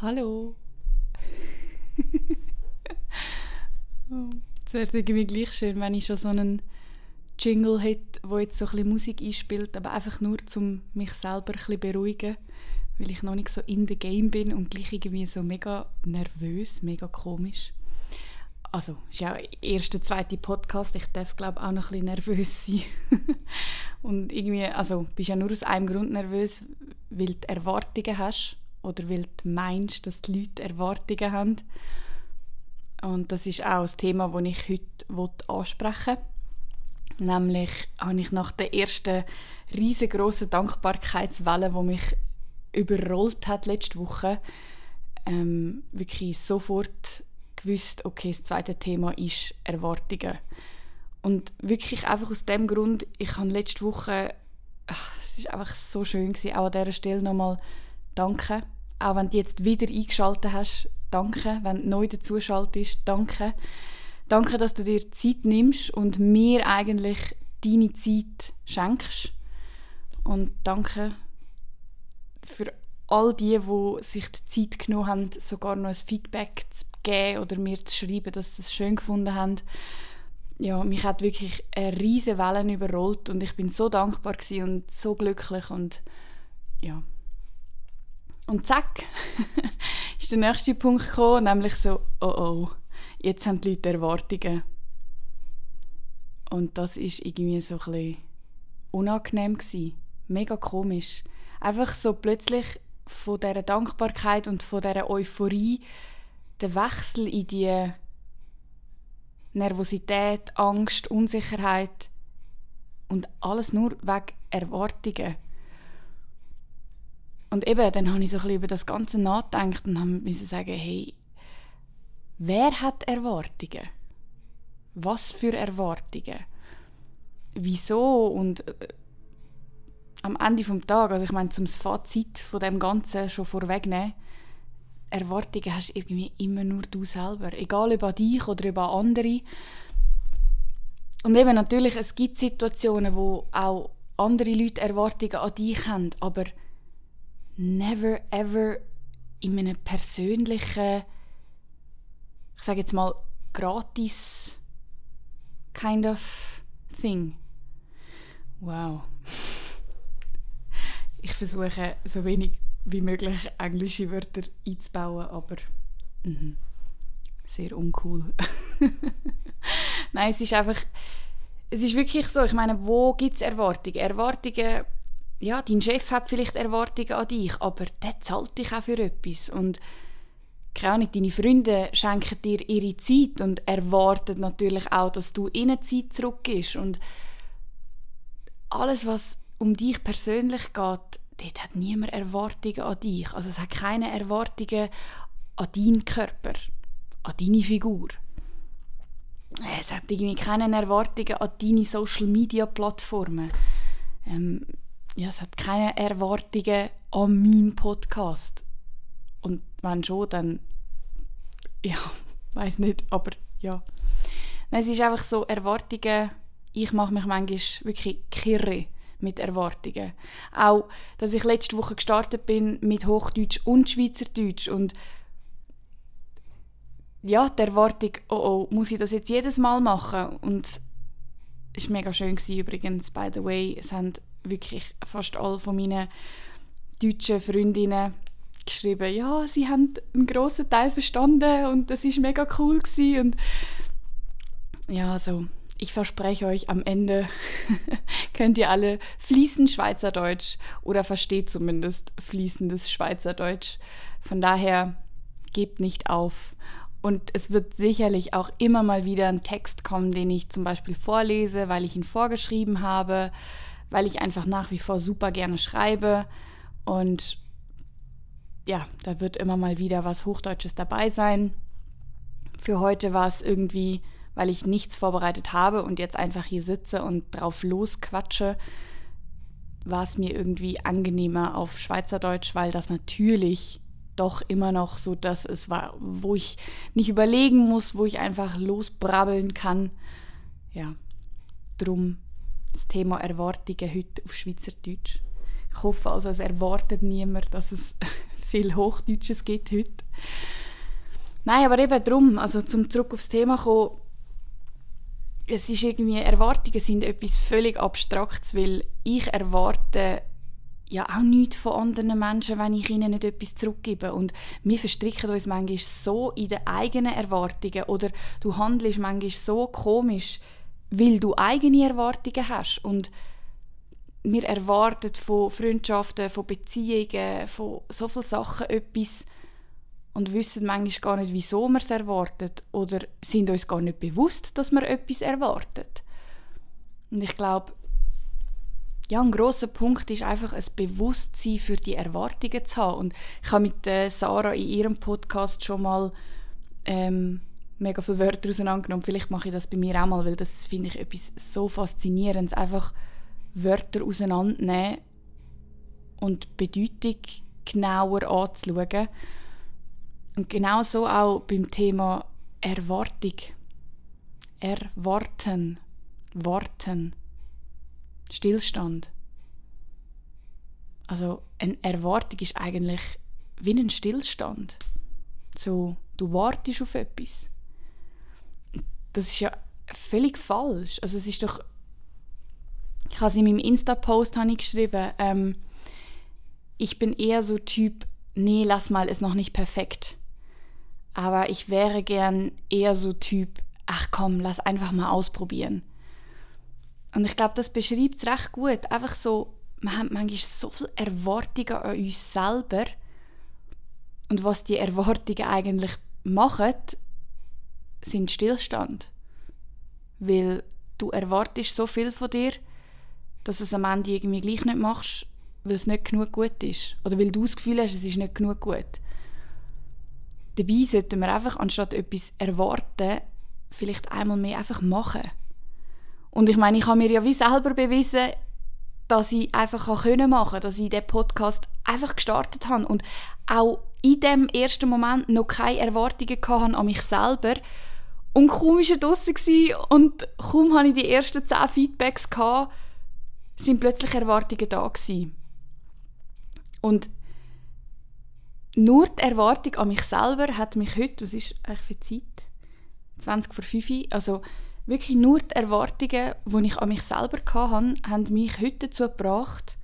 Hallo. es wäre irgendwie gleich schön, wenn ich schon so einen Jingle hätte, wo jetzt so ein bisschen Musik einspielt, aber einfach nur, um mich selber ein bisschen beruhigen, weil ich noch nicht so in the game bin und gleich irgendwie so mega nervös, mega komisch. Also, ist ja der erste, zweite Podcast, ich darf glaube auch noch ein bisschen nervös sein. und irgendwie, also, bist ja nur aus einem Grund nervös, weil du Erwartungen hast oder weil du meinst, dass die Leute Erwartungen haben. Und das ist auch das Thema, das ich heute ansprechen will. Nämlich habe ich nach der ersten riesengroßen Dankbarkeitswelle, die mich überrollt hat letzte Woche, ähm, wirklich sofort gewusst, okay, das zweite Thema ist Erwartungen. Und wirklich einfach aus dem Grund, ich habe letzte Woche, ach, es ist einfach so schön gewesen, auch an dieser Stelle nochmal danke auch wenn du jetzt wieder eingeschaltet hast, danke. Wenn du neu dazuschaltest, danke. Danke, dass du dir Zeit nimmst und mir eigentlich deine Zeit schenkst. Und danke für all die, die sich die Zeit genommen haben, sogar noch ein Feedback zu geben oder mir zu schreiben, dass sie es schön gefunden haben. Ja, mich hat wirklich eine riesige Wellen überrollt und ich bin so dankbar und so glücklich und ja, und zack, ist der nächste Punkt gekommen, nämlich so, oh oh, jetzt haben die Leute Erwartungen. Und das ist irgendwie so ein unangenehm gewesen. Mega komisch. Einfach so plötzlich von dieser Dankbarkeit und von dieser Euphorie der Wechsel in die Nervosität, Angst, Unsicherheit und alles nur wegen Erwartungen. Und eben, dann habe ich so ein bisschen über das Ganze nachgedacht und habe sagen, hey, wer hat Erwartungen? Was für Erwartungen? Wieso? Und äh, am Ende des Tages, also ich meine, zum Fazit von dem Ganzen schon vorwegnehmen, Erwartungen hast irgendwie immer nur du selber. Egal ob an dich oder über andere. Und eben natürlich, es gibt Situationen, wo auch andere Leute Erwartungen an dich haben, aber never ever in einem persönlichen, ich sage jetzt mal, gratis kind of thing. Wow. Ich versuche so wenig wie möglich englische Wörter einzubauen, aber mh, sehr uncool. Nein, es ist einfach, es ist wirklich so, ich meine, wo gibt es Erwartungen? Erwartungen ja, dein Chef hat vielleicht Erwartungen an dich, aber der zahlt dich auch für etwas. Und keine Ahnung, deine Freunde schenken dir ihre Zeit und erwarten natürlich auch, dass du ihnen Zeit zurückgibst. Und alles, was um dich persönlich geht, dort hat niemand Erwartungen an dich. Also es hat keine Erwartungen an deinen Körper, an deine Figur. Es hat irgendwie keine Erwartungen an deine Social-Media-Plattformen. Ähm, ja, es hat keine Erwartungen an meinen Podcast. Und wenn schon, dann, ja, weiß nicht, aber ja. Nein, es ist einfach so, Erwartungen, ich mache mich manchmal wirklich kirre mit Erwartungen. Auch, dass ich letzte Woche gestartet bin mit Hochdeutsch und Schweizerdeutsch und ja, die Erwartung, oh oh, muss ich das jetzt jedes Mal machen? Und es war mega schön gewesen, übrigens, by the way. Es haben wirklich fast alle von meinen deutschen Freundinnen geschrieben, ja, sie haben einen grossen Teil verstanden und das ist mega cool gewesen. und ja, also ich verspreche euch, am Ende könnt ihr alle fließend Schweizerdeutsch oder versteht zumindest fließendes Schweizerdeutsch. Von daher gebt nicht auf. Und es wird sicherlich auch immer mal wieder ein Text kommen, den ich zum Beispiel vorlese, weil ich ihn vorgeschrieben habe weil ich einfach nach wie vor super gerne schreibe und ja, da wird immer mal wieder was Hochdeutsches dabei sein. Für heute war es irgendwie, weil ich nichts vorbereitet habe und jetzt einfach hier sitze und drauf losquatsche, war es mir irgendwie angenehmer auf Schweizerdeutsch, weil das natürlich doch immer noch so das ist, wo ich nicht überlegen muss, wo ich einfach losbrabbeln kann. Ja, drum das Thema Erwartungen heute auf Schweizerdeutsch. Ich hoffe also, es erwartet niemand, dass es viel Hochdeutsch es gibt heute. Nein, aber eben darum, also zum zurück aufs Thema kommen, es ist irgendwie, Erwartungen sind etwas völlig Abstraktes, weil ich erwarte ja auch nichts von anderen Menschen, wenn ich ihnen nicht etwas zurückgebe. Und wir verstricken uns manchmal so in den eigenen Erwartungen oder du handelst manchmal so komisch, weil du eigene Erwartungen hast. Und wir erwarten von Freundschaften, von Beziehungen, von so vielen Sachen etwas und wissen manchmal gar nicht, wieso wir es erwarten oder sind uns gar nicht bewusst, dass wir etwas erwarten. Und ich glaube, ja, ein großer Punkt ist einfach ein Bewusstsein für die Erwartungen zu haben. Und ich habe mit äh, Sarah in ihrem Podcast schon mal ähm, mega viele Wörter auseinandergenommen. Vielleicht mache ich das bei mir auch mal, weil das finde ich etwas so faszinierendes. Einfach Wörter auseinandernehmen und Bedeutung genauer anzuschauen. Und genauso auch beim Thema Erwartung. Erwarten. Warten. Stillstand. Also eine Erwartung ist eigentlich wie ein Stillstand. So, du wartest auf etwas. Das ist ja völlig falsch. Also es ist doch... Ich habe es in meinem Insta-Post geschrieben, ähm, ich bin eher so Typ, nee, lass mal, ist noch nicht perfekt. Aber ich wäre gern eher so Typ, ach komm, lass einfach mal ausprobieren. Und ich glaube, das beschreibt es recht gut. Einfach so, man hat manchmal so viele Erwartungen an uns selber. Und was die Erwartungen eigentlich machen, sind Stillstand. Weil du erwartest so viel von dir, dass du es am Ende irgendwie gleich nicht machst, weil es nicht genug gut ist. Oder weil du das Gefühl hast, es ist nicht genug gut. Dabei sollten wir einfach, anstatt etwas erwarten, vielleicht einmal mehr einfach machen. Und ich meine, ich habe mir ja wie selber bewiesen, dass ich einfach machen kann, dass ich den Podcast einfach gestartet habe und auch in dem ersten Moment noch keine Erwartungen hatte an mich selber und kaum war er draussen und kaum hatte ich die ersten zehn Feedbacks, gehabt, sind plötzlich Erwartungen da gewesen. Und nur die Erwartung an mich selber hat mich heute, was ist eigentlich für Zeit? 20 vor 5, also wirklich nur die Erwartungen, die ich an mich selber hatte, haben mich heute dazu gebracht,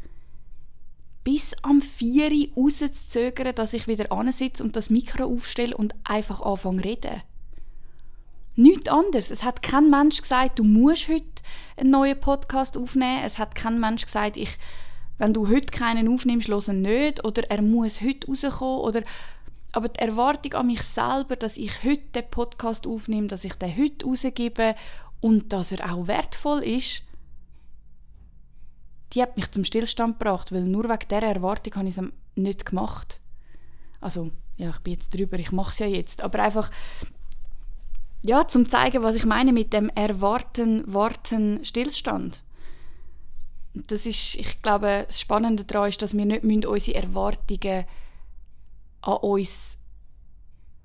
bis am 4 Uhr rauszuzögern, dass ich wieder ansitze und das Mikro aufstelle und einfach anfange zu reden. Nichts anderes. Es hat kein Mensch gesagt, du musst heute einen neuen Podcast aufnehmen. Es hat kein Mensch gesagt, ich, wenn du heute keinen aufnimmst, los nicht. Oder er muss heute rauskommen. Oder aber die Erwartung an mich selber, dass ich heute den Podcast aufnehme, dass ich den heute rausgebe und dass er auch wertvoll ist, die hat mich zum Stillstand gebracht, weil nur wegen dieser Erwartung habe ich es nicht gemacht. Also, ja, ich bin jetzt drüber, ich mache es ja jetzt, aber einfach, ja, zum zeigen, was ich meine mit dem Erwarten, Warten, Stillstand. Das ist, ich glaube, das Spannende daran ist, dass wir nicht unsere Erwartungen an uns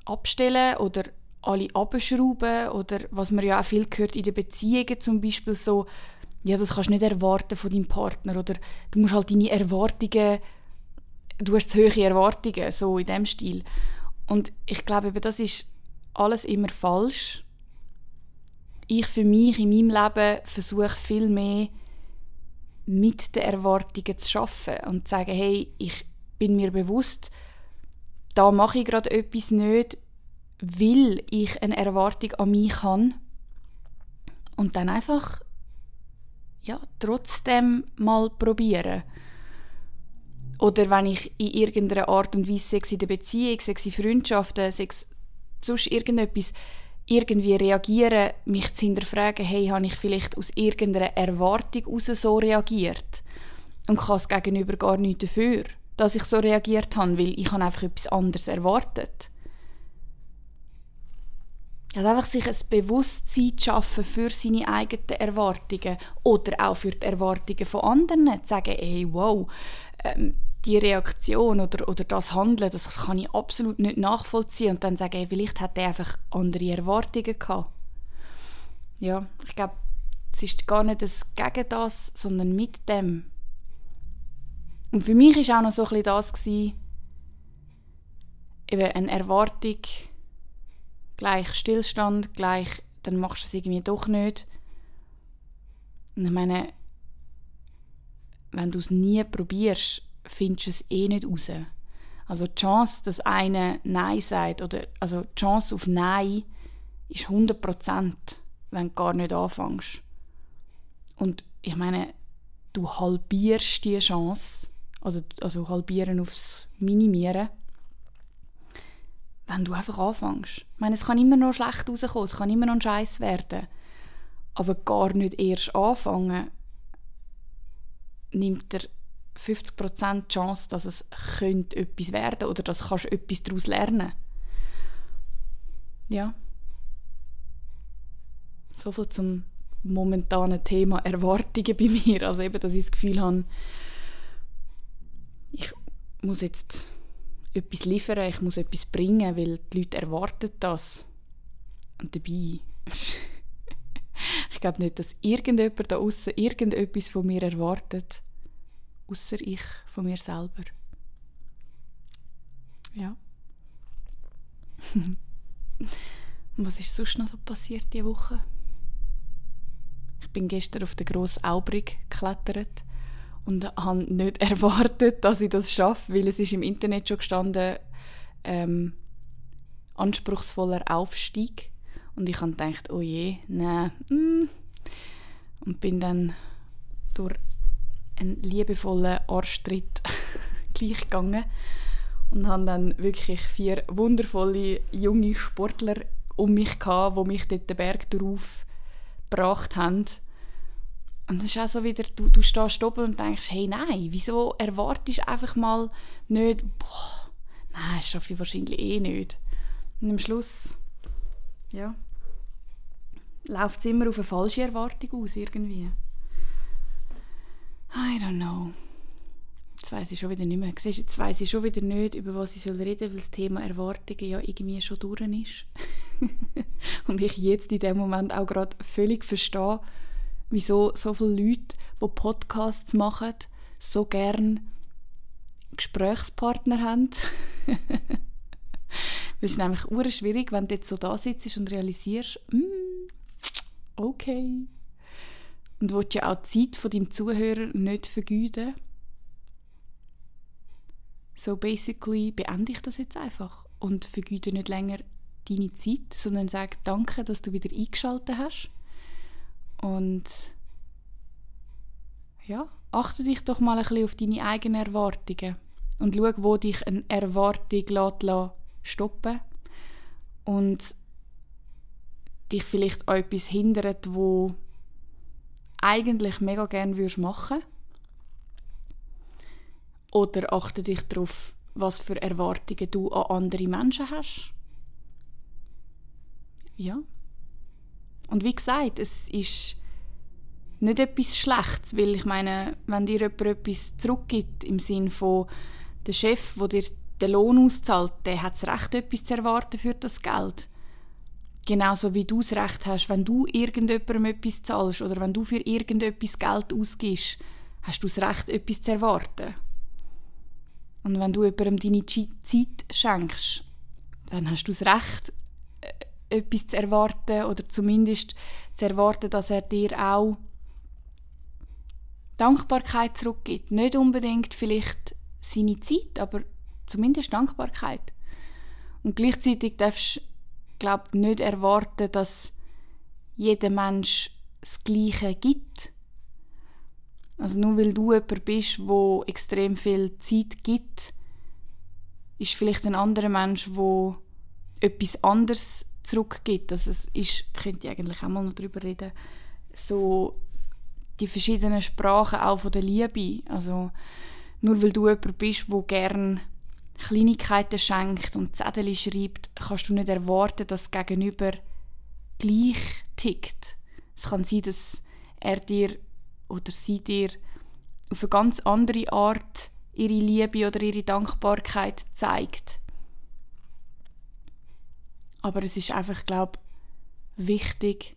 abstellen oder alle abschrauben oder was man ja auch viel gehört in den Beziehungen zum Beispiel so, ja, das kannst du nicht erwarten von deinem Partner oder du musst halt deine Erwartungen, du hast zu hohe Erwartungen, so in dem Stil. Und ich glaube das ist alles immer falsch. Ich für mich in meinem Leben versuche viel mehr mit den Erwartungen zu schaffen und zu sagen, hey, ich bin mir bewusst, da mache ich gerade etwas nicht, weil ich eine Erwartung an mich habe. Und dann einfach ja, trotzdem mal probieren. Oder wenn ich in irgendeiner Art und Weise, sei in der Beziehung, sei in Freundschaften, sei sonst irgendetwas, irgendwie reagieren, mich zu hinterfragen, hey, habe ich vielleicht aus irgendeiner Erwartung heraus so reagiert? Und kann es gegenüber gar nichts dafür dass ich so reagiert habe, weil ich habe einfach etwas anderes erwartet. Also einfach sich ein Bewusstsein zu schaffen für seine eigenen Erwartungen oder auch für die Erwartungen von anderen. Zu sagen, hey, wow, ähm, die Reaktion oder, oder das Handeln, das kann ich absolut nicht nachvollziehen. Und dann sagen, hey, vielleicht hat er einfach andere Erwartungen gehabt. Ja, ich glaube, es ist gar nicht das gegen das, sondern mit dem und für mich war auch noch so bisschen das, eben eine Erwartung gleich Stillstand, gleich dann machst du es irgendwie doch nicht. Und ich meine, wenn du es nie probierst, findest du es eh nicht raus. Also die Chance, dass einer Nein sagt, oder, also die Chance auf Nein ist 100%, wenn du gar nicht anfängst. Und ich meine, du halbierst die Chance, also, also halbieren aufs Minimieren, wenn du einfach anfängst. Ich meine, es kann immer noch schlecht rauskommen, es kann immer noch ein Scheiß werden. Aber gar nicht erst anfangen, nimmt er 50% Chance, dass es könnte etwas werden oder dass du etwas daraus lernen Ja. So viel zum momentanen Thema Erwartungen bei mir. Also eben, dass ich das Gefühl habe, muss jetzt etwas liefern, ich muss etwas bringen, weil die Leute erwarten das. Und dabei... ich glaube nicht, dass irgendjemand da außen irgendetwas von mir erwartet außer ich von mir selber. Ja. Was ist sonst noch so passiert diese Woche? Ich bin gestern auf den grossen Aubrig geklettert und habe nicht erwartet, dass ich das schaffe, weil es ist im Internet schon gestanden ähm, anspruchsvoller Aufstieg und ich habe gedacht, oh je, nein, mm. und bin dann durch einen liebevollen Arschtritt gleich gegangen und habe dann wirklich vier wundervolle junge Sportler um mich gehabt, die mich dort den Berg darauf gebracht haben. Und es ist auch so wieder, du, du stehst oben und denkst, hey, nein, wieso erwartest du einfach mal nicht, boah, nein, das schaffe ich wahrscheinlich eh nicht. Und am Schluss, ja, läuft es immer auf eine falsche Erwartung aus, irgendwie. I don't know. Jetzt weiss ich schon wieder nicht mehr. Siehst, jetzt weiss ich schon wieder nicht, über was ich reden soll, weil das Thema Erwartungen ja irgendwie schon durch ist. Und ich jetzt in dem Moment auch gerade völlig verstehe, wieso so viele Leute, die Podcasts machen, so gern Gesprächspartner haben. es ist nämlich schwierig, wenn du jetzt so da sitzt und realisierst, mm, okay, und willst ja auch die Zeit von deinem Zuhörer nicht vergeuden. So basically beende ich das jetzt einfach und vergeude nicht länger deine Zeit, sondern sage danke, dass du wieder eingeschaltet hast. Und ja, achte dich doch mal ein bisschen auf deine eigenen Erwartungen und schau, wo dich eine Erwartung lässt, stoppen und dich vielleicht an etwas hindert, wo eigentlich mega gerne würdest machen Oder achte dich darauf, was für Erwartungen du an andere Menschen hast. Ja. Und wie gesagt, es ist nicht etwas Schlechtes, weil ich meine, wenn dir jemand etwas zurückgibt, im Sinne von der Chef, der dir den Lohn auszahlt, der hat das Recht, etwas zu erwarten für das Geld. Genauso wie du das Recht hast, wenn du irgendjemandem etwas zahlst oder wenn du für irgendetwas Geld ausgibst, hast du das Recht, etwas zu erwarten. Und wenn du jemandem deine Zeit schenkst, dann hast du das Recht, etwas zu erwarten oder zumindest zu erwarten, dass er dir auch Dankbarkeit zurückgibt. Nicht unbedingt vielleicht seine Zeit, aber zumindest Dankbarkeit. Und gleichzeitig darfst glaube nicht erwarten, dass jeder Mensch das Gleiche gibt. Also nur weil du jemand bist, wo extrem viel Zeit gibt, ist vielleicht ein anderer Mensch, wo etwas anderes zurückgibt. Also es ist, ich könnte eigentlich auch mal noch darüber reden, so die verschiedenen Sprachen auch von der Liebe. Also nur weil du jemand bist, wo gern Kleinigkeiten schenkt und Zettel schreibt, kannst du nicht erwarten, dass das Gegenüber gleich tickt. Es kann sein, dass er dir oder sie dir auf eine ganz andere Art ihre Liebe oder ihre Dankbarkeit zeigt. Aber es ist einfach, glaube wichtig,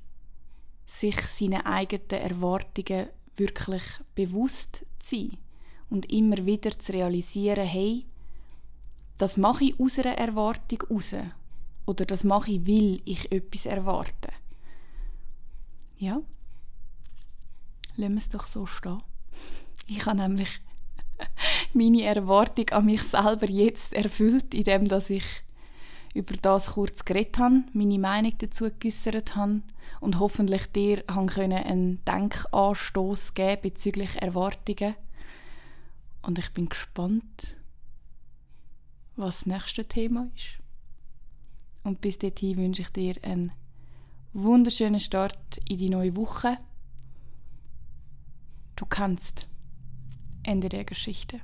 sich seine eigenen Erwartungen wirklich bewusst zu sein und immer wieder zu realisieren, hey, das mache ich aus einer Erwartung raus. Oder das mache ich, weil ich etwas erwarte. Ja, lassen wir es doch so stehen. Ich habe nämlich meine Erwartung an mich selber jetzt erfüllt, indem dass ich über das kurz geredet habe, meine Meinung dazu geäußert habe und hoffentlich dir einen Denkanstoß geben bezüglich Erwartungen. Und ich bin gespannt, was das nächste Thema ist. Und bis dahin wünsche ich dir einen wunderschönen Start in die neue Woche. Du kannst. Ende der Geschichte.